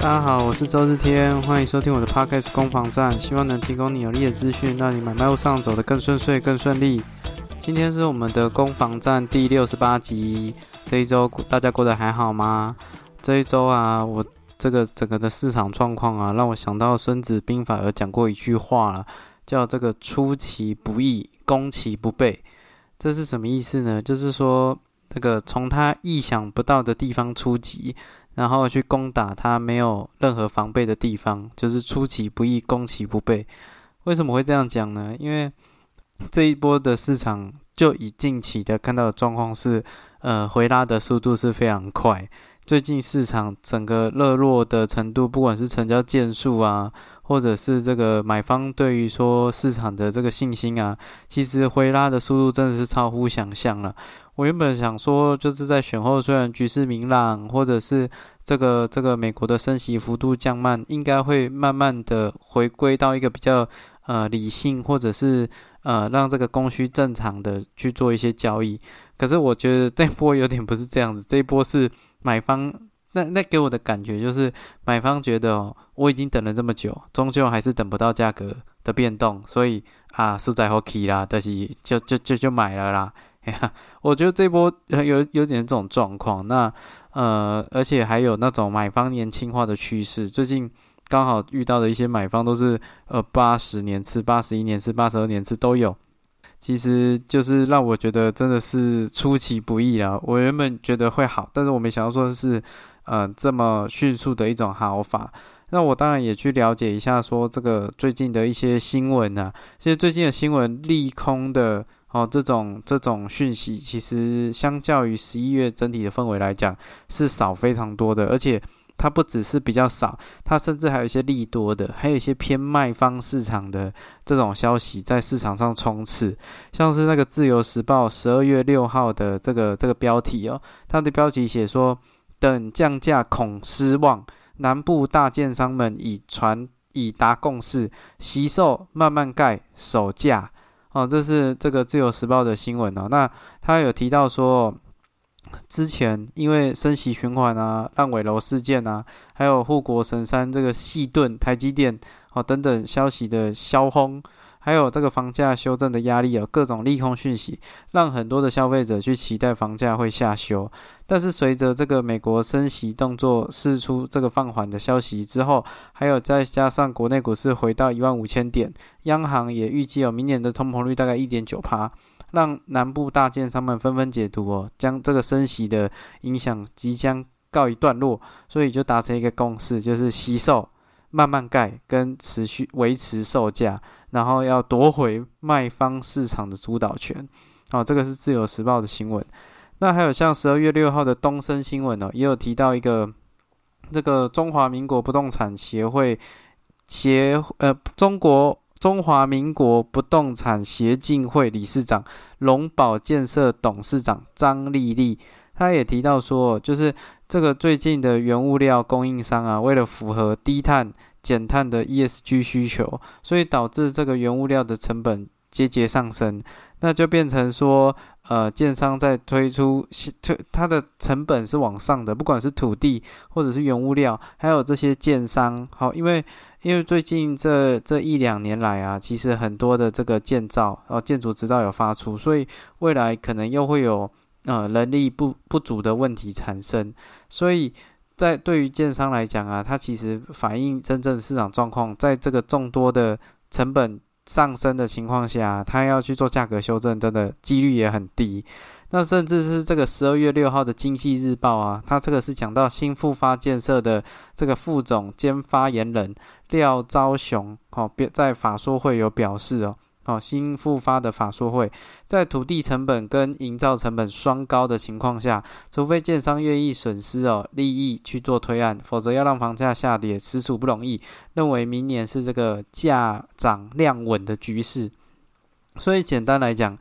大家好，我是周日天，欢迎收听我的 Podcast 攻防战，希望能提供你有力的资讯，让你买卖路上走得更顺遂、更顺利。今天是我们的攻防战第六十八集，这一周大家过得还好吗？这一周啊，我这个整个的市场状况啊，让我想到《孙子兵法》有讲过一句话了，叫这个出其不意，攻其不备。这是什么意思呢？就是说，这个从他意想不到的地方出击。然后去攻打他没有任何防备的地方，就是出其不意，攻其不备。为什么会这样讲呢？因为这一波的市场就以近期的看到的状况是，呃，回拉的速度是非常快。最近市场整个热络的程度，不管是成交件数啊，或者是这个买方对于说市场的这个信心啊，其实回拉的速度真的是超乎想象了。我原本想说，就是在选后虽然局势明朗，或者是这个这个美国的升息幅度降慢，应该会慢慢的回归到一个比较呃理性，或者是呃让这个供需正常的去做一些交易。可是我觉得这波有点不是这样子，这一波是买方那那给我的感觉就是买方觉得哦，我已经等了这么久，终究还是等不到价格的变动，所以啊，是在 hokey 啦，但是就就就就买了啦。哎呀，我觉得这波有有点这种状况，那呃，而且还有那种买方年轻化的趋势。最近刚好遇到的一些买方都是呃八十年次、八十一年次、八十二年次都有，其实就是让我觉得真的是出其不意啊！我原本觉得会好，但是我没想到说是呃这么迅速的一种好法。那我当然也去了解一下，说这个最近的一些新闻啊，其实最近的新闻利空的。哦，这种这种讯息其实相较于十一月整体的氛围来讲是少非常多的，而且它不只是比较少，它甚至还有一些利多的，还有一些偏卖方市场的这种消息在市场上冲刺，像是那个自由时报十二月六号的这个这个标题哦，它的标题写说等降价恐失望，南部大建商们已传已达共识，惜售慢慢盖首价。哦，这是这个自由时报的新闻哦。那他有提到说，之前因为升息循环啊、烂尾楼事件啊，还有护国神山这个细盾、台积电哦等等消息的销轰。还有这个房价修正的压力有各种利空讯息，让很多的消费者去期待房价会下修。但是随着这个美国升息动作释出这个放缓的消息之后，还有再加上国内股市回到一万五千点，央行也预计有明年的通膨率大概一点九趴，让南部大建商们纷纷解读哦，将这个升息的影响即将告一段落，所以就达成一个共识，就是吸售、慢慢盖跟持续维持售价。然后要夺回卖方市场的主导权，哦，这个是自由时报的新闻。那还有像十二月六号的东森新闻哦，也有提到一个这个中华民国不动产协会协呃中国中华民国不动产协进会理事长龙宝建设董事长张丽丽，他也提到说，就是这个最近的原物料供应商啊，为了符合低碳。减碳的 ESG 需求，所以导致这个原物料的成本节节上升，那就变成说，呃，建商在推出推它的成本是往上的，不管是土地或者是原物料，还有这些建商，好，因为因为最近这这一两年来啊，其实很多的这个建造，然后建筑执照有发出，所以未来可能又会有呃人力不不足的问题产生，所以。在对于建商来讲啊，它其实反映真正市场状况，在这个众多的成本上升的情况下，他要去做价格修正，真的几率也很低。那甚至是这个十二月六号的经济日报啊，它这个是讲到新复发建设的这个副总兼发言人廖昭雄，哦，在法说会有表示哦。哦，新复发的法说会，在土地成本跟营造成本双高的情况下，除非建商愿意损失哦利益去做推案，否则要让房价下跌实属不容易。认为明年是这个价涨量稳的局势，所以简单来讲，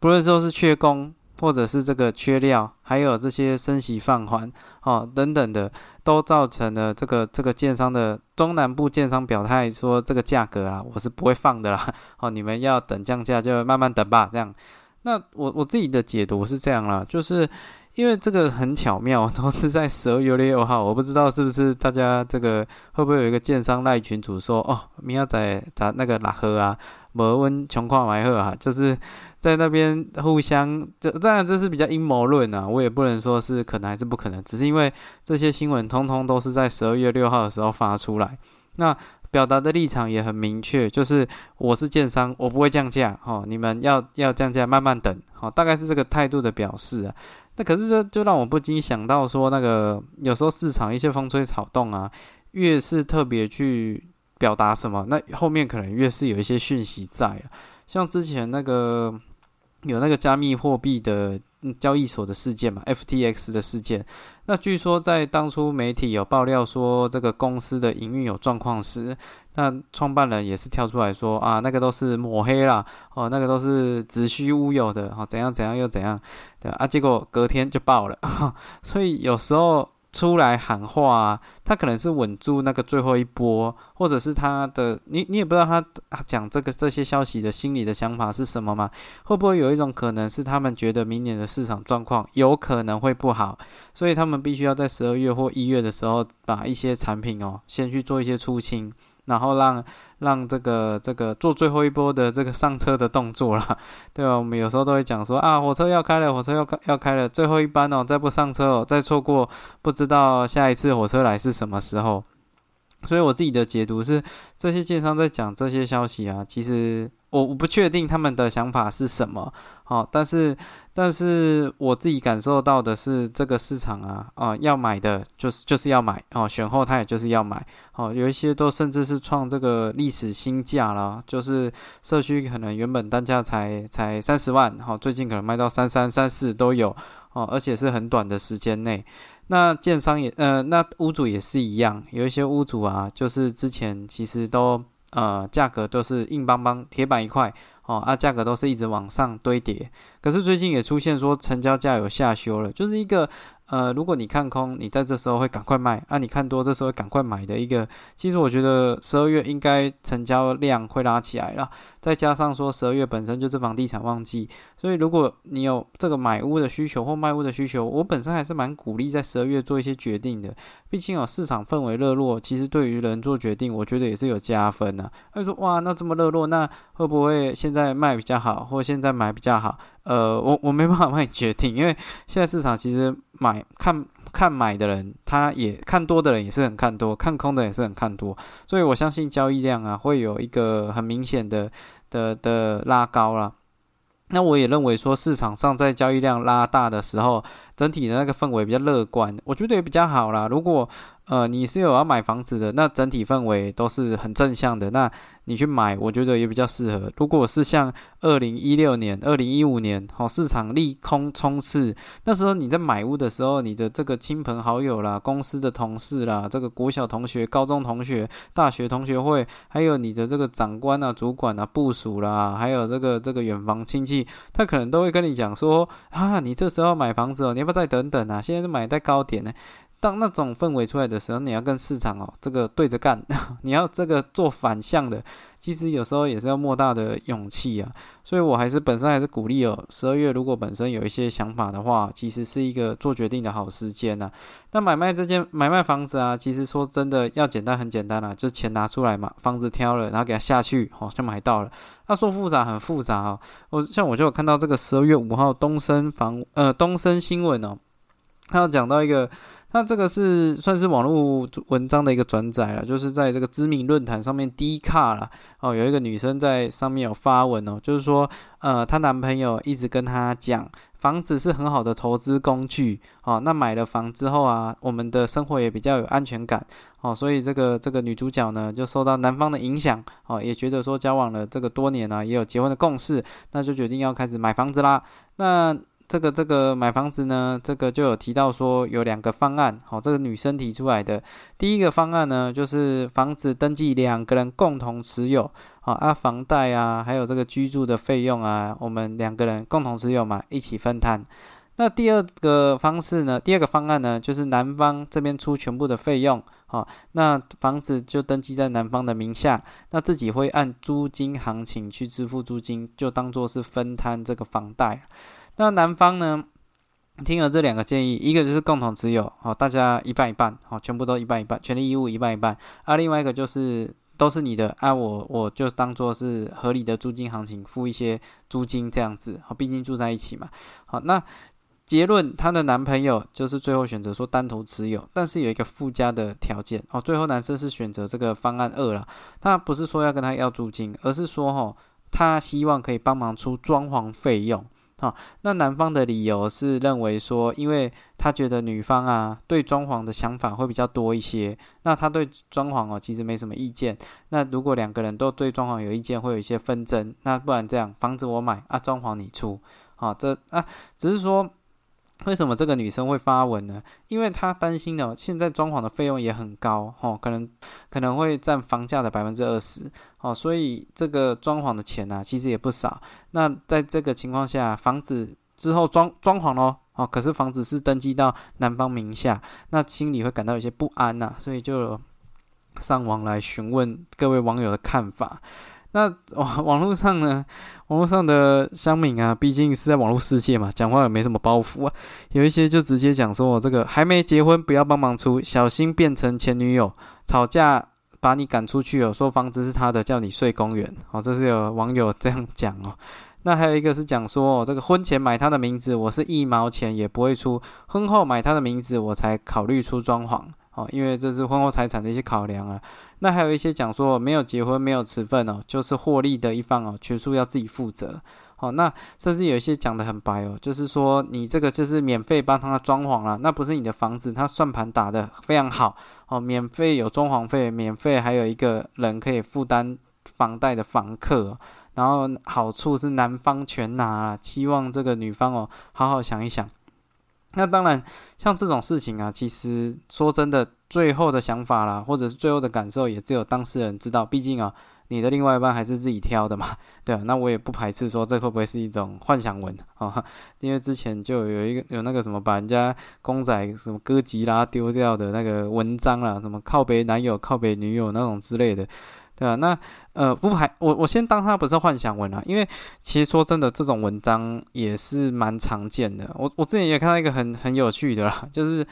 不论说是缺工。或者是这个缺料，还有这些升息放缓，哦等等的，都造成了这个这个建商的中南部建商表态说，这个价格啊，我是不会放的啦，哦，你们要等降价就慢慢等吧，这样。那我我自己的解读是这样啦，就是因为这个很巧妙，都是在十二月六号，我不知道是不是大家这个会不会有一个建商赖群主说哦，明仔载咱那个拉喝啊，摩温穷矿埋喝啊，就是在那边互相，这当然这是比较阴谋论啊，我也不能说是可能还是不可能，只是因为这些新闻通通都是在十二月六号的时候发出来，那。表达的立场也很明确，就是我是建商，我不会降价，哈，你们要要降价，慢慢等，好，大概是这个态度的表示啊。那可是这就让我不禁想到说，那个有时候市场一些风吹草动啊，越是特别去表达什么，那后面可能越是有一些讯息在啊。像之前那个有那个加密货币的。交易所的事件嘛，FTX 的事件。那据说在当初媒体有爆料说这个公司的营运有状况时，那创办人也是跳出来说啊，那个都是抹黑啦，哦，那个都是子虚乌有的，哦，怎样怎样又怎样，对啊，结果隔天就爆了，所以有时候。出来喊话，他可能是稳住那个最后一波，或者是他的你你也不知道他讲这个这些消息的心理的想法是什么嘛？会不会有一种可能是他们觉得明年的市场状况有可能会不好，所以他们必须要在十二月或一月的时候把一些产品哦先去做一些出清。然后让让这个这个做最后一波的这个上车的动作了，对吧？我们有时候都会讲说啊，火车要开了，火车要开要开了，最后一班哦，再不上车哦，再错过，不知道下一次火车来是什么时候。所以我自己的解读是，这些建商在讲这些消息啊，其实。我我不确定他们的想法是什么，好，但是但是我自己感受到的是，这个市场啊，啊，要买的就是就是要买哦，选后它也就是要买，哦，有一些都甚至是创这个历史新价了，就是社区可能原本单价才才三十万，好，最近可能卖到三三三四都有，哦，而且是很短的时间内，那建商也呃，那屋主也是一样，有一些屋主啊，就是之前其实都。呃，价格都是硬邦邦，铁板一块哦，啊，价格都是一直往上堆叠。可是最近也出现说成交价有下修了，就是一个。呃，如果你看空，你在这时候会赶快卖；啊，你看多，这时候赶快买的一个。其实我觉得十二月应该成交量会拉起来了，再加上说十二月本身就是房地产旺季，所以如果你有这个买屋的需求或卖屋的需求，我本身还是蛮鼓励在十二月做一些决定的。毕竟哦，市场氛围热络，其实对于人做决定，我觉得也是有加分的。他说哇，那这么热络，那会不会现在卖比较好，或现在买比较好？呃，我我没办法帮你决定，因为现在市场其实买看看买的人，他也看多的人也是很看多，看空的也是很看多，所以我相信交易量啊会有一个很明显的的的拉高了。那我也认为说市场上在交易量拉大的时候，整体的那个氛围比较乐观，我觉得也比较好啦。如果呃，你是有要买房子的，那整体氛围都是很正向的，那你去买，我觉得也比较适合。如果是像二零一六年、二零一五年，好市场利空冲刺，那时候你在买屋的时候，你的这个亲朋好友啦、公司的同事啦、这个国小同学、高中同学、大学同学会，还有你的这个长官啊、主管啊、部属啦，还有这个这个远房亲戚，他可能都会跟你讲说啊，你这时候买房子哦，你要不要再等等啊？现在是买在高点呢。当那种氛围出来的时候，你要跟市场哦，这个对着干，你要这个做反向的，其实有时候也是要莫大的勇气啊。所以我还是本身还是鼓励哦，十二月如果本身有一些想法的话，其实是一个做决定的好时间呐。那买卖这件买卖房子啊，其实说真的要简单很简单啦，就钱拿出来嘛，房子挑了，然后给它下去，好像买到了。那说复杂很复杂哦，我像我就有看到这个十二月五号东升房呃东升新闻哦，他有讲到一个。那这个是算是网络文章的一个转载了，就是在这个知名论坛上面低卡了哦，有一个女生在上面有发文哦，就是说，呃，她男朋友一直跟她讲，房子是很好的投资工具哦，那买了房之后啊，我们的生活也比较有安全感哦，所以这个这个女主角呢，就受到男方的影响哦，也觉得说交往了这个多年啊，也有结婚的共识，那就决定要开始买房子啦，那。这个这个买房子呢，这个就有提到说有两个方案，好，这个女生提出来的第一个方案呢，就是房子登记两个人共同持有，好啊，房贷啊，还有这个居住的费用啊，我们两个人共同持有嘛，一起分摊。那第二个方式呢，第二个方案呢，就是男方这边出全部的费用，好，那房子就登记在男方的名下，那自己会按租金行情去支付租金，就当做是分摊这个房贷。那男方呢？听了这两个建议，一个就是共同持有，好，大家一半一半，好，全部都一半一半，权利义务一半一半。啊，另外一个就是都是你的，啊，我我就当做是合理的租金行情，付一些租金这样子，好，毕竟住在一起嘛。好，那结论，她的男朋友就是最后选择说单独持有，但是有一个附加的条件，哦，最后男生是选择这个方案二了。他不是说要跟他要租金，而是说，哈，他希望可以帮忙出装潢费用。好，那男方的理由是认为说，因为他觉得女方啊对装潢的想法会比较多一些，那他对装潢哦其实没什么意见。那如果两个人都对装潢有意见，会有一些纷争。那不然这样，房子我买啊，装潢你出。好，这啊只是说。为什么这个女生会发文呢？因为她担心的，现在装潢的费用也很高，哦，可能可能会占房价的百分之二十，哦，所以这个装潢的钱呢，其实也不少。那在这个情况下，房子之后装装潢咯，哦，可是房子是登记到男方名下，那心里会感到有些不安呐，所以就上网来询问各位网友的看法。那网 网络上呢？网络上的乡民啊，毕竟是在网络世界嘛，讲话也没什么包袱啊。有一些就直接讲说：“我这个还没结婚，不要帮忙出，小心变成前女友，吵架把你赶出去哦。”说房子是他的，叫你睡公园哦。这是有网友这样讲哦。那还有一个是讲说：“哦，这个婚前买他的名字，我是一毛钱也不会出；婚后买他的名字，我才考虑出装潢。”哦，因为这是婚后财产的一些考量啊。那还有一些讲说没有结婚没有持份哦，就是获利的一方哦，全数要自己负责。哦，那甚至有一些讲的很白哦，就是说你这个就是免费帮他装潢了，那不是你的房子，他算盘打的非常好哦，免费有装潢费，免费还有一个人可以负担房贷的房客，然后好处是男方全拿了，期望这个女方哦好好想一想。那当然，像这种事情啊，其实说真的，最后的想法啦，或者是最后的感受，也只有当事人知道。毕竟啊，你的另外一半还是自己挑的嘛，对啊。那我也不排斥说，这会不会是一种幻想文啊？因为之前就有一个有那个什么，把人家公仔什么哥吉拉丢掉的那个文章啦，什么靠北男友、靠北女友那种之类的。对啊，那呃不排我我先当它不是幻想文啊，因为其实说真的，这种文章也是蛮常见的。我我之前也看到一个很很有趣的啦，就是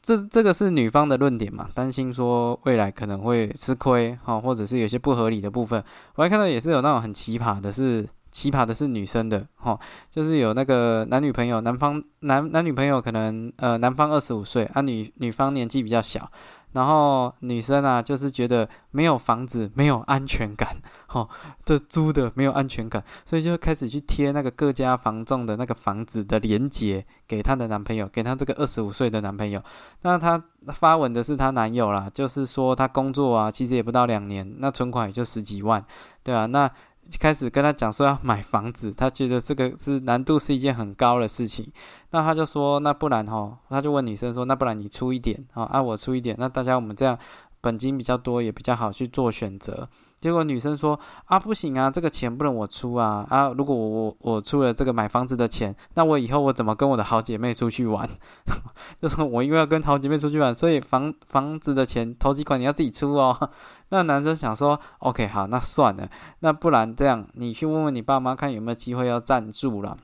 这这个是女方的论点嘛，担心说未来可能会吃亏哈，或者是有些不合理的部分。我还看到也是有那种很奇葩的，是奇葩的是女生的哈，就是有那个男女朋友，男方男男女朋友可能呃男方二十五岁啊，女女方年纪比较小。然后女生啊，就是觉得没有房子没有安全感，吼，这租的没有安全感，所以就开始去贴那个各家房仲的那个房子的链接给她的男朋友，给她这个二十五岁的男朋友。那她发文的是她男友啦，就是说她工作啊，其实也不到两年，那存款也就十几万，对啊，那。开始跟他讲说要买房子，他觉得这个是难度是一件很高的事情，那他就说那不然哈，他就问女生说那不然你出一点啊，啊我出一点，那大家我们这样本金比较多也比较好去做选择。结果女生说啊不行啊，这个钱不能我出啊啊！如果我我我出了这个买房子的钱，那我以后我怎么跟我的好姐妹出去玩？就是我因为要跟好姐妹出去玩，所以房房子的钱头几款你要自己出哦。那男生想说，OK 好，那算了，那不然这样，你去问问你爸妈看有没有机会要赞助了。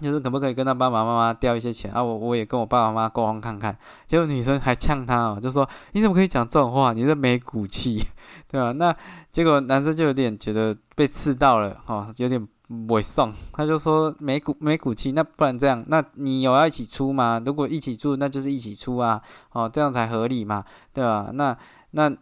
就是可不可以跟他爸爸妈妈调一些钱啊？我我也跟我爸爸妈妈沟通看看。结果女生还呛他哦，就说你怎么可以讲这种话？你这没骨气，对吧？那结果男生就有点觉得被刺到了，哦，有点猥送。他就说没骨没骨气，那不然这样，那你有要一起出吗？如果一起住，那就是一起出啊，哦，这样才合理嘛，对吧？那那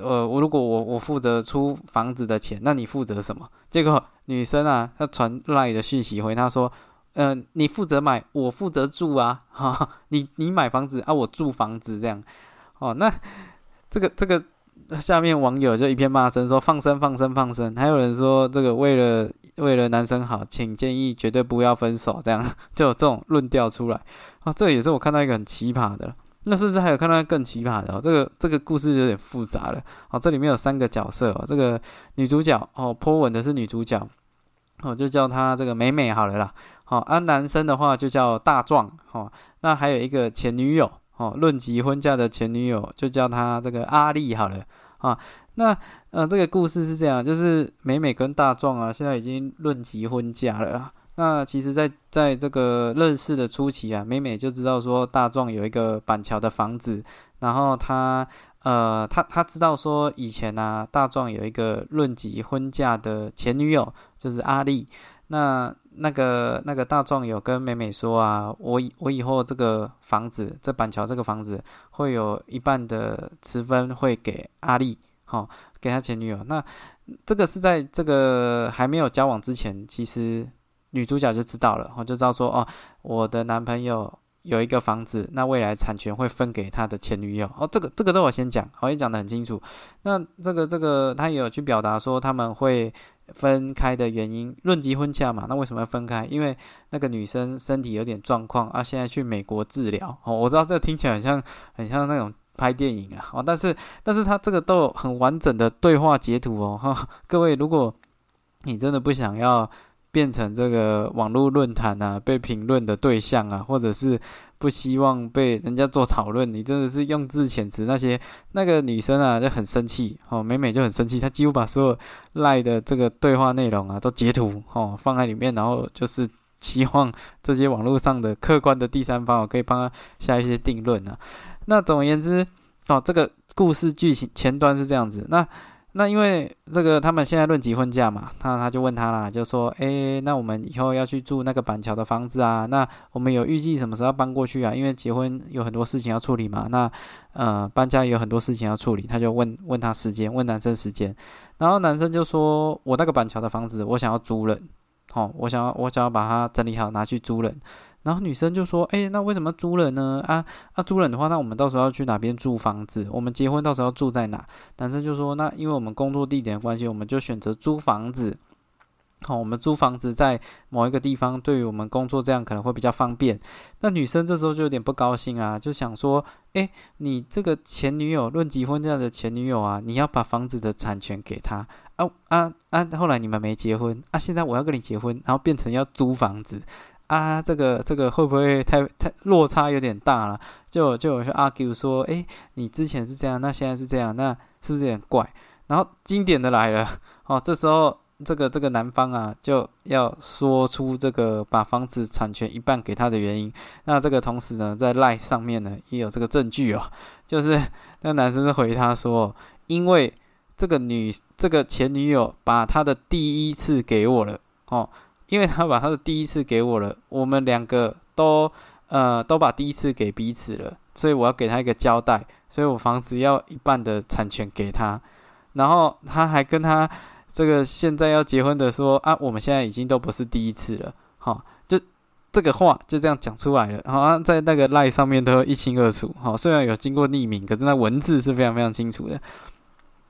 呃，我如果我我负责出房子的钱，那你负责什么？结果女生啊，她传来的讯息回他说。嗯，你负责买，我负责住啊，哈，你你买房子啊，我住房子这样，哦，那这个这个下面网友就一片骂声说放生放生放生，还有人说这个为了为了男生好，请建议绝对不要分手，这样 就有这种论调出来，啊，这也是我看到一个很奇葩的，那甚至还有看到更奇葩的哦，这个这个故事有点复杂了，哦，这里面有三个角色，哦，这个女主角哦，颇稳的是女主角，哦，就叫她这个美美好了啦。好，而男生的话就叫大壮，哦，那还有一个前女友，哦，论及婚嫁的前女友就叫她这个阿丽好了，啊，那呃这个故事是这样，就是美美跟大壮啊，现在已经论及婚嫁了，那其实，在在这个认识的初期啊，美美就知道说大壮有一个板桥的房子，然后他呃，他他知道说以前呢，大壮有一个论及婚嫁的前女友，就是阿丽。那那个那个大壮有跟美美说啊，我以我以后这个房子，这板桥这个房子会有一半的持分会给阿丽，好，给他前女友。那这个是在这个还没有交往之前，其实。女主角就知道了，我就知道说哦，我的男朋友有一个房子，那未来产权会分给他的前女友。哦，这个这个都我先讲，我也讲得很清楚。那这个这个他也有去表达说他们会分开的原因，论及婚嫁嘛。那为什么要分开？因为那个女生身体有点状况啊，现在去美国治疗。哦，我知道这听起来很像很像那种拍电影啊。哦，但是但是他这个都有很完整的对话截图哦。哈，各位，如果你真的不想要。变成这个网络论坛啊，被评论的对象啊，或者是不希望被人家做讨论，你真的是用字遣词，那些那个女生啊就很生气哦，美美就很生气，她几乎把所有赖的这个对话内容啊都截图哦放在里面，然后就是希望这些网络上的客观的第三方我可以帮她下一些定论啊。那总而言之哦，这个故事剧情前端是这样子，那。那因为这个他们现在论及婚嫁嘛，他他就问他啦，就说，诶，那我们以后要去住那个板桥的房子啊，那我们有预计什么时候搬过去啊？因为结婚有很多事情要处理嘛，那呃搬家也有很多事情要处理，他就问问他时间，问男生时间，然后男生就说，我那个板桥的房子我想要租人，好，我想要我想要把它整理好拿去租人。然后女生就说：“哎，那为什么租人呢？啊啊，租人的话，那我们到时候要去哪边租房子？我们结婚到时候要住在哪？”男生就说：“那因为我们工作地点的关系，我们就选择租房子。好，我们租房子在某一个地方，对于我们工作这样可能会比较方便。”那女生这时候就有点不高兴啊，就想说：“哎，你这个前女友论及婚这样的前女友啊，你要把房子的产权给她啊啊啊！后来你们没结婚啊，现在我要跟你结婚，然后变成要租房子。”啊，这个这个会不会太太落差有点大了？就就有去 argue 说，哎，你之前是这样，那现在是这样，那是不是有点怪？然后经典的来了，哦，这时候这个这个男方啊就要说出这个把房子产权一半给他的原因。那这个同时呢，在赖上面呢也有这个证据哦，就是那男生是回他说，因为这个女这个前女友把他的第一次给我了，哦。因为他把他的第一次给我了，我们两个都呃都把第一次给彼此了，所以我要给他一个交代，所以我房子要一半的产权给他，然后他还跟他这个现在要结婚的说啊，我们现在已经都不是第一次了，好，就这个话就这样讲出来了，好像在那个赖上面都一清二楚，好，虽然有经过匿名，可是那文字是非常非常清楚的，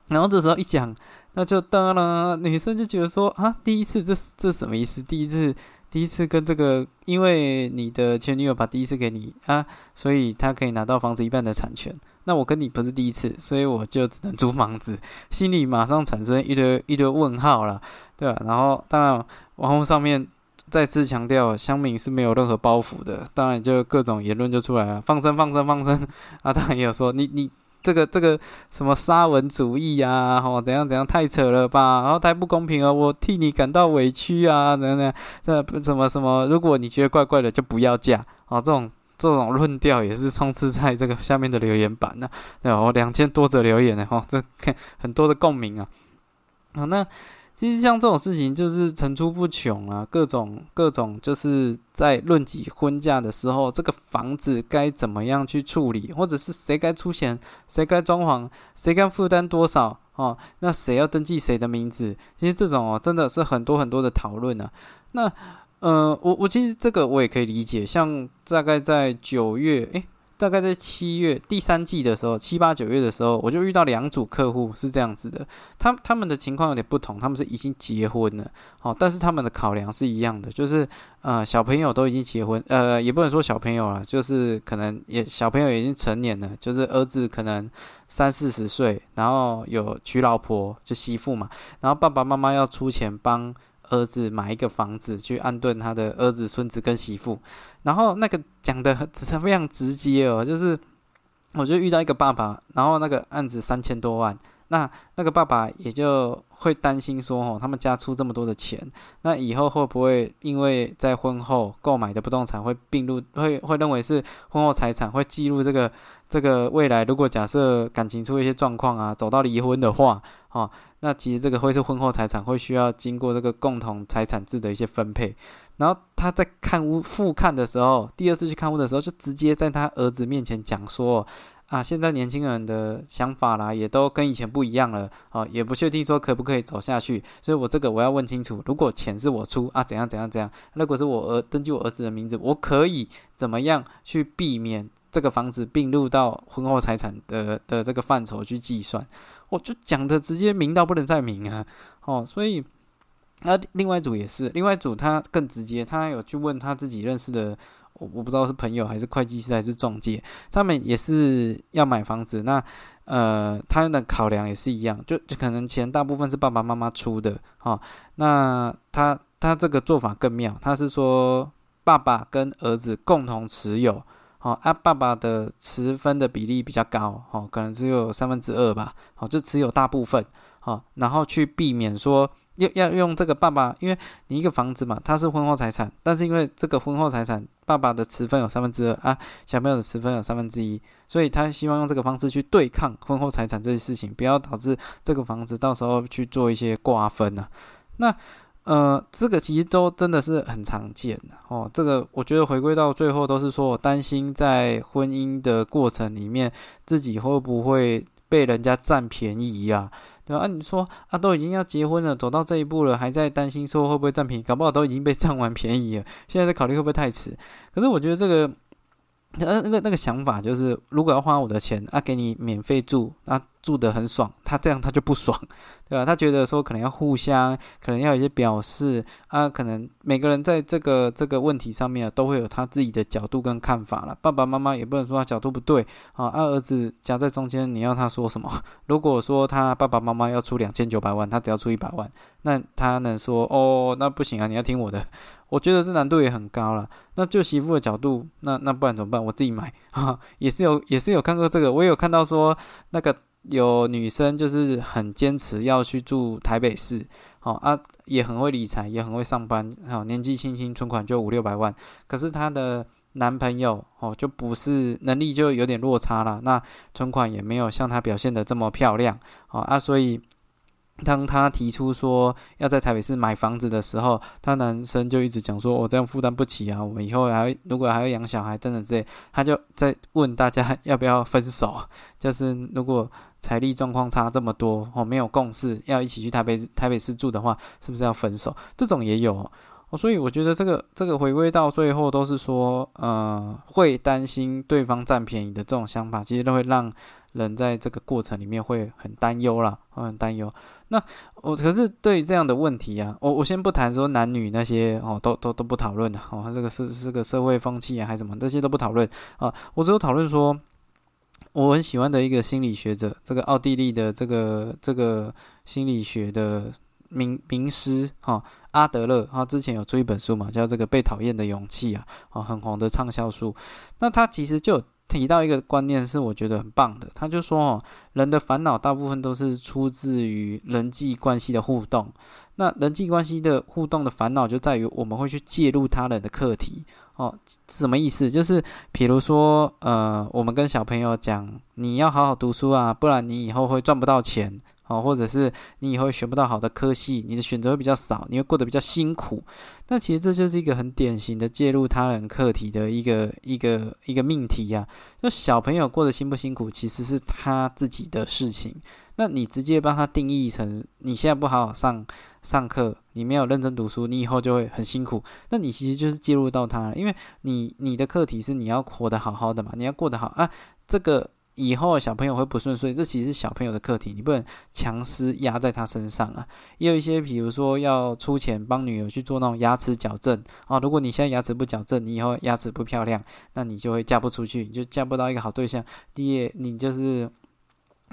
然后这时候一讲。那就当然，女生就觉得说啊，第一次这这什么意思？第一次第一次跟这个，因为你的前女友把第一次给你啊，所以她可以拿到房子一半的产权。那我跟你不是第一次，所以我就只能租房子，心里马上产生一堆一堆问号了，对吧？然后当然，网络上面再次强调，乡民是没有任何包袱的，当然就各种言论就出来了，放生放生放生啊！当然也有说你你。这个这个什么沙文主义啊，吼怎样怎样太扯了吧，然后太不公平了，我替你感到委屈啊，怎样怎样，这什么什么，如果你觉得怪怪的，就不要嫁，哦，这种这种论调也是充斥在这个下面的留言板呢，对哦，两千多则留言呢，哦，这看很多的共鸣啊，好那。其实像这种事情就是层出不穷啊，各种各种就是在论及婚嫁的时候，这个房子该怎么样去处理，或者是谁该出钱，谁该装潢，谁该负担多少哦？那谁要登记谁的名字？其实这种哦，真的是很多很多的讨论啊。那呃，我我其实这个我也可以理解，像大概在九月，诶。大概在七月第三季的时候，七八九月的时候，我就遇到两组客户是这样子的，他他们的情况有点不同，他们是已经结婚了，好，但是他们的考量是一样的，就是呃小朋友都已经结婚，呃也不能说小朋友了，就是可能也小朋友已经成年了，就是儿子可能三四十岁，然后有娶老婆就媳妇嘛，然后爸爸妈妈要出钱帮。儿子买一个房子去安顿他的儿子、孙子跟媳妇，然后那个讲的是非常直接哦，就是我就遇到一个爸爸，然后那个案子三千多万，那那个爸爸也就会担心说，哦，他们家出这么多的钱，那以后会不会因为在婚后购买的不动产会并入，会会认为是婚后财产，会记录这个这个未来，如果假设感情出一些状况啊，走到离婚的话，哦，那其实这个会是婚后财产，会需要经过这个共同财产制的一些分配。然后他在看屋复看的时候，第二次去看屋的时候，就直接在他儿子面前讲说。啊，现在年轻人的想法啦，也都跟以前不一样了啊，也不确定说可不可以走下去，所以我这个我要问清楚，如果钱是我出啊，怎样怎样怎样？如果是我儿登记我儿子的名字，我可以怎么样去避免这个房子并入到婚后财产的的这个范畴去计算？我就讲的直接明到不能再明啊！哦，所以那另外一组也是，另外一组他更直接，他有去问他自己认识的。我我不知道是朋友还是会计师还是中介，他们也是要买房子。那呃，他们的考量也是一样，就就可能钱大部分是爸爸妈妈出的哈。那他他这个做法更妙，他是说爸爸跟儿子共同持有，哦啊，爸爸的持分的比例比较高，哦，可能只有三分之二吧，好，就持有大部分，好，然后去避免说。要要用这个爸爸，因为你一个房子嘛，它是婚后财产，但是因为这个婚后财产，爸爸的持分有三分之二啊，小朋友的持分有三分之一，所以他希望用这个方式去对抗婚后财产这些事情，不要导致这个房子到时候去做一些瓜分啊。那呃，这个其实都真的是很常见的哦。这个我觉得回归到最后都是说我担心在婚姻的过程里面，自己会不会被人家占便宜呀？对啊，你说啊，都已经要结婚了，走到这一步了，还在担心说会不会占便宜？搞不好都已经被占完便宜了，现在在考虑会不会太迟？可是我觉得这个。那那个那个想法就是，如果要花我的钱啊，给你免费住，啊住得很爽，他这样他就不爽，对吧？他觉得说可能要互相，可能要有一些表示啊，可能每个人在这个这个问题上面都会有他自己的角度跟看法了。爸爸妈妈也不能说他角度不对啊，二儿子夹在中间，你要他说什么？如果说他爸爸妈妈要出两千九百万，他只要出一百万，那他能说哦，那不行啊，你要听我的。我觉得这难度也很高了。那就媳妇的角度，那那不然怎么办？我自己买啊，也是有也是有看过这个。我有看到说，那个有女生就是很坚持要去住台北市，好啊，也很会理财，也很会上班，好年纪轻轻存款就五六百万。可是她的男朋友哦，就不是能力就有点落差了，那存款也没有像她表现的这么漂亮，哦啊，所以。当他提出说要在台北市买房子的时候，他男生就一直讲说：“我这样负担不起啊，我们以后还如果还要养小孩等等之类。”他就在问大家要不要分手，就是如果财力状况差这么多哦，没有共识要一起去台北台北市住的话，是不是要分手？这种也有哦，所以我觉得这个这个回归到最后都是说，呃，会担心对方占便宜的这种想法，其实都会让。人在这个过程里面会很担忧啦，会很担忧。那我可是对于这样的问题啊，我我先不谈说男女那些哦，都都都不讨论的哦，这个是是个社会风气啊，还是什么，这些都不讨论啊。我只有讨论说，我很喜欢的一个心理学者，这个奥地利的这个这个心理学的名名师哈，阿德勒他之前有出一本书嘛，叫这个被讨厌的勇气啊，啊，很红的畅销书。那他其实就。提到一个观念是我觉得很棒的，他就说哦，人的烦恼大部分都是出自于人际关系的互动。那人际关系的互动的烦恼就在于我们会去介入他人的课题哦，什么意思？就是比如说呃，我们跟小朋友讲，你要好好读书啊，不然你以后会赚不到钱。哦，或者是你以后学不到好的科系，你的选择会比较少，你会过得比较辛苦。那其实这就是一个很典型的介入他人课题的一个一个一个命题呀。就小朋友过得辛不辛苦，其实是他自己的事情。那你直接帮他定义成你现在不好好上上课，你没有认真读书，你以后就会很辛苦。那你其实就是介入到他了，因为你你的课题是你要活得好好的嘛，你要过得好啊，这个。以后小朋友会不顺遂，这其实是小朋友的课题，你不能强施压在他身上啊。也有一些，比如说要出钱帮女儿去做那种牙齿矫正啊。如果你现在牙齿不矫正，你以后牙齿不漂亮，那你就会嫁不出去，你就嫁不到一个好对象。第二，你就是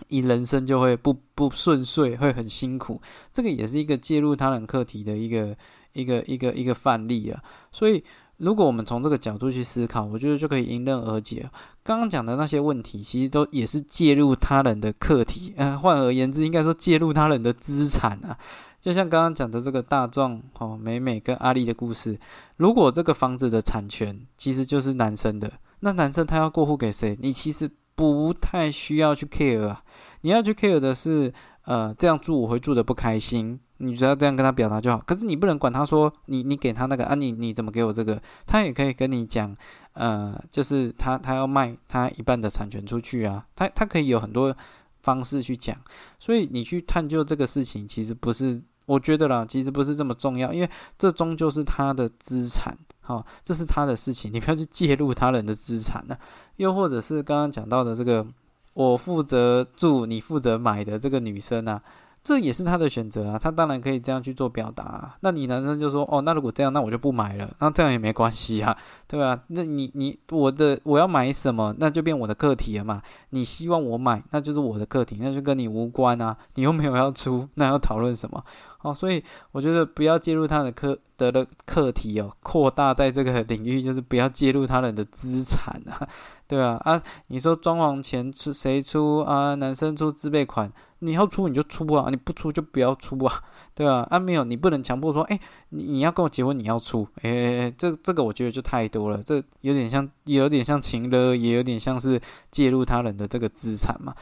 一人生就会不不顺遂，会很辛苦。这个也是一个介入他人课题的一个一个一个一个范例啊。所以如果我们从这个角度去思考，我觉得就可以迎刃而解。刚刚讲的那些问题，其实都也是介入他人的课题。呃，换而言之，应该说介入他人的资产啊。就像刚刚讲的这个大壮哦，美美跟阿丽的故事，如果这个房子的产权其实就是男生的，那男生他要过户给谁？你其实不太需要去 care 啊。你要去 care 的是，呃，这样住我会住的不开心。你只要这样跟他表达就好。可是你不能管他说你你给他那个啊，你你怎么给我这个？他也可以跟你讲，呃，就是他他要卖他一半的产权出去啊。他他可以有很多方式去讲。所以你去探究这个事情，其实不是。我觉得啦，其实不是这么重要，因为这终究是他的资产，好，这是他的事情，你不要去介入他人的资产呢。又或者是刚刚讲到的这个，我负责住，你负责买的这个女生啊。这也是他的选择啊，他当然可以这样去做表达啊。那你男生就说，哦，那如果这样，那我就不买了，那这样也没关系啊，对吧？那你你我的我要买什么，那就变我的课题了嘛。你希望我买，那就是我的课题，那就跟你无关啊。你又没有要出，那要讨论什么？哦，所以我觉得不要介入他的课得的课题哦，扩大在这个领域，就是不要介入他人的资产啊，对啊啊，你说装潢钱出谁出啊？男生出自备款。你要出你就出啊，你不出就不要出啊，对吧？啊，没有，你不能强迫说，哎，你你要跟我结婚，你要出，哎，这这个我觉得就太多了，这有点像，有点像情勒，也有点像是介入他人的这个资产嘛，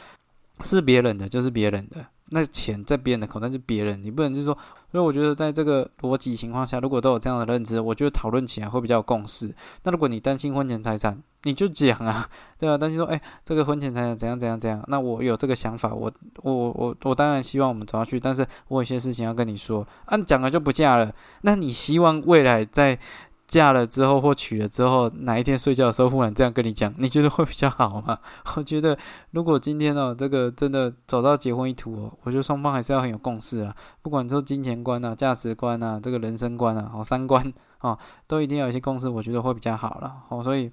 是别人的就是别人的。那钱在别人的口袋是别人，你不能就是说，所以我觉得在这个逻辑情况下，如果都有这样的认知，我觉得讨论起来会比较有共识。那如果你担心婚前财产，你就讲啊，对啊，担心说，哎，这个婚前财产怎样怎样怎样，那我有这个想法，我我我我当然希望我们走下去，但是我有些事情要跟你说，啊，讲了就不嫁了，那你希望未来在。嫁了之后或娶了之后，哪一天睡觉的时候忽然这样跟你讲，你觉得会比较好吗？我觉得如果今天哦，这个真的走到结婚一途哦，我觉得双方还是要很有共识啦。不管说金钱观啊、价值观啊、这个人生观啊、哦三观啊，都一定要有一些共识，我觉得会比较好了。哦，所以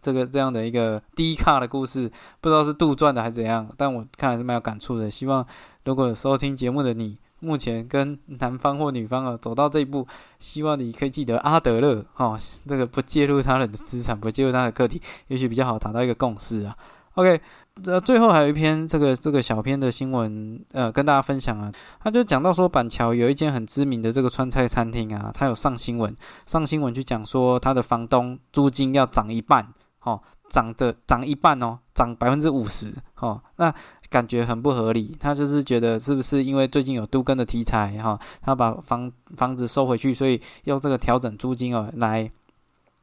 这个这样的一个低卡的故事，不知道是杜撰的还是怎样，但我看来是蛮有感触的。希望如果收听节目的你。目前跟男方或女方啊走到这一步，希望你可以记得阿德勒哈，这个不介入他人的资产，不介入他的个体，也许比较好达到一个共识啊。OK，这最后还有一篇这个这个小篇的新闻，呃，跟大家分享啊，他就讲到说板桥有一间很知名的这个川菜餐厅啊，他有上新闻，上新闻去讲说他的房东租金要涨一半，哦，涨的涨一半哦，涨百分之五十，哦，那。感觉很不合理，他就是觉得是不是因为最近有都更的题材哈，他把房房子收回去，所以用这个调整租金哦来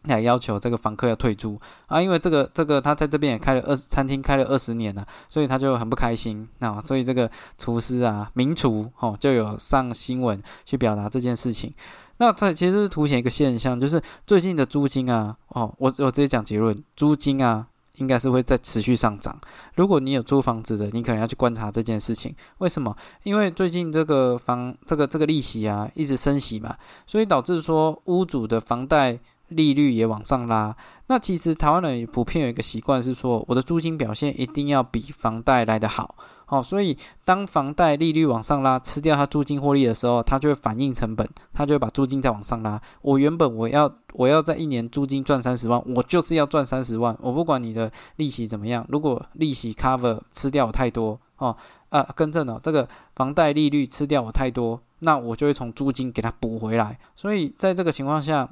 来要求这个房客要退租啊，因为这个这个他在这边也开了二餐厅开了二十年了，所以他就很不开心那所以这个厨师啊名厨哦就有上新闻去表达这件事情。那这其实是凸显一个现象，就是最近的租金啊哦，我我直接讲结论，租金啊。应该是会在持续上涨。如果你有租房子的，你可能要去观察这件事情。为什么？因为最近这个房这个这个利息啊一直升息嘛，所以导致说屋主的房贷利率也往上拉。那其实台湾人普遍有一个习惯是说，我的租金表现一定要比房贷来得好。好，所以当房贷利率往上拉，吃掉它租金获利的时候，它就会反映成本，它就会把租金再往上拉。我原本我要我要在一年租金赚三十万，我就是要赚三十万，我不管你的利息怎么样。如果利息 cover 吃掉我太多哦，啊，更正了，这个房贷利率吃掉我太多，那我就会从租金给它补回来。所以在这个情况下，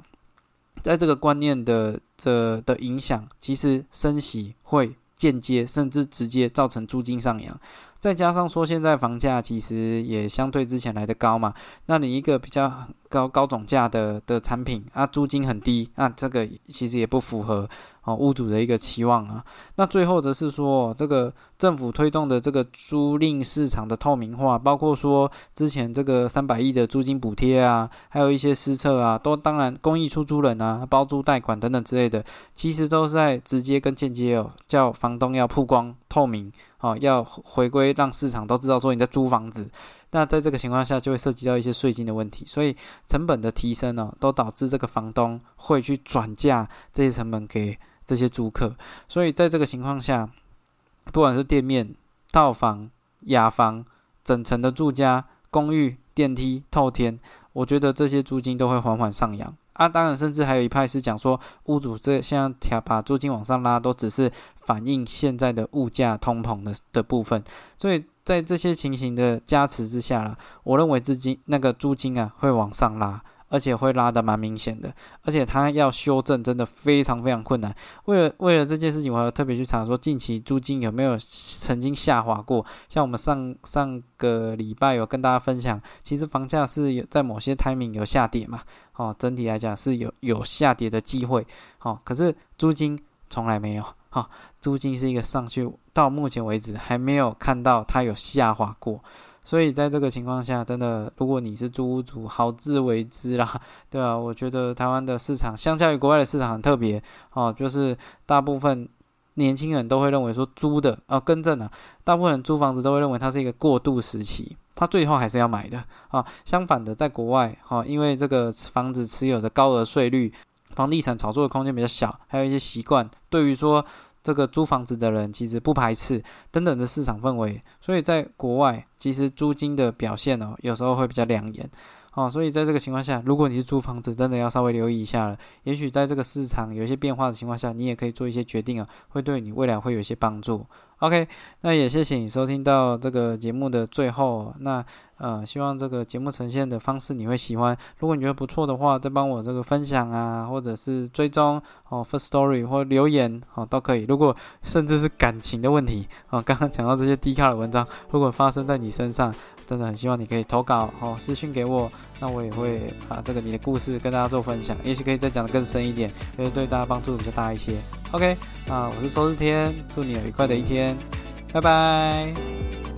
在这个观念的这的影响，其实升息会。间接甚至直接造成租金上扬，再加上说现在房价其实也相对之前来的高嘛，那你一个比较高高总价的的产品啊，租金很低，那这个其实也不符合。哦，屋主的一个期望啊，那最后则是说，这个政府推动的这个租赁市场的透明化，包括说之前这个三百亿的租金补贴啊，还有一些施策啊，都当然公益出租人啊、包租贷款等等之类的，其实都是在直接跟间接哦，叫房东要曝光透明，哦，要回归让市场都知道说你在租房子。那在这个情况下，就会涉及到一些税金的问题，所以成本的提升呢，都导致这个房东会去转嫁这些成本给。这些租客，所以在这个情况下，不管是店面、套房、雅房、整层的住家、公寓、电梯、透天，我觉得这些租金都会缓缓上扬。啊，当然，甚至还有一派是讲说，屋主这现在调把租金往上拉，都只是反映现在的物价通膨的的部分。所以在这些情形的加持之下啦，我认为资金那个租金啊会往上拉。而且会拉得蛮明显的，而且它要修正真的非常非常困难。为了为了这件事情，我还特别去查说近期租金有没有曾经下滑过。像我们上上个礼拜有跟大家分享，其实房价是有在某些 timing 有下跌嘛，哦，整体来讲是有有下跌的机会，哦，可是租金从来没有，哈，租金是一个上去，到目前为止还没有看到它有下滑过。所以在这个情况下，真的，如果你是租屋主，好自为之啦，对啊，我觉得台湾的市场相较于国外的市场很特别。哦，就是大部分年轻人都会认为说租的啊，更正啊，大部分人租房子都会认为它是一个过渡时期，他最后还是要买的啊。相反的，在国外哈，因为这个房子持有的高额税率，房地产炒作的空间比较小，还有一些习惯，对于说。这个租房子的人其实不排斥等等的市场氛围，所以在国外其实租金的表现哦，有时候会比较亮眼哦。所以在这个情况下，如果你是租房子，真的要稍微留意一下了。也许在这个市场有一些变化的情况下，你也可以做一些决定啊，会对你未来会有一些帮助。OK，那也谢谢你收听到这个节目的最后。那呃，希望这个节目呈现的方式你会喜欢。如果你觉得不错的话，再帮我这个分享啊，或者是追踪哦，First Story 或留言哦都可以。如果甚至是感情的问题啊，刚刚讲到这些低卡的文章，如果发生在你身上，真的很希望你可以投稿哦，私信给我，那我也会把这个你的故事跟大家做分享，也许可以再讲的更深一点，会对大家帮助比较大一些。OK，啊，我是周日天，祝你有愉快的一天。拜拜。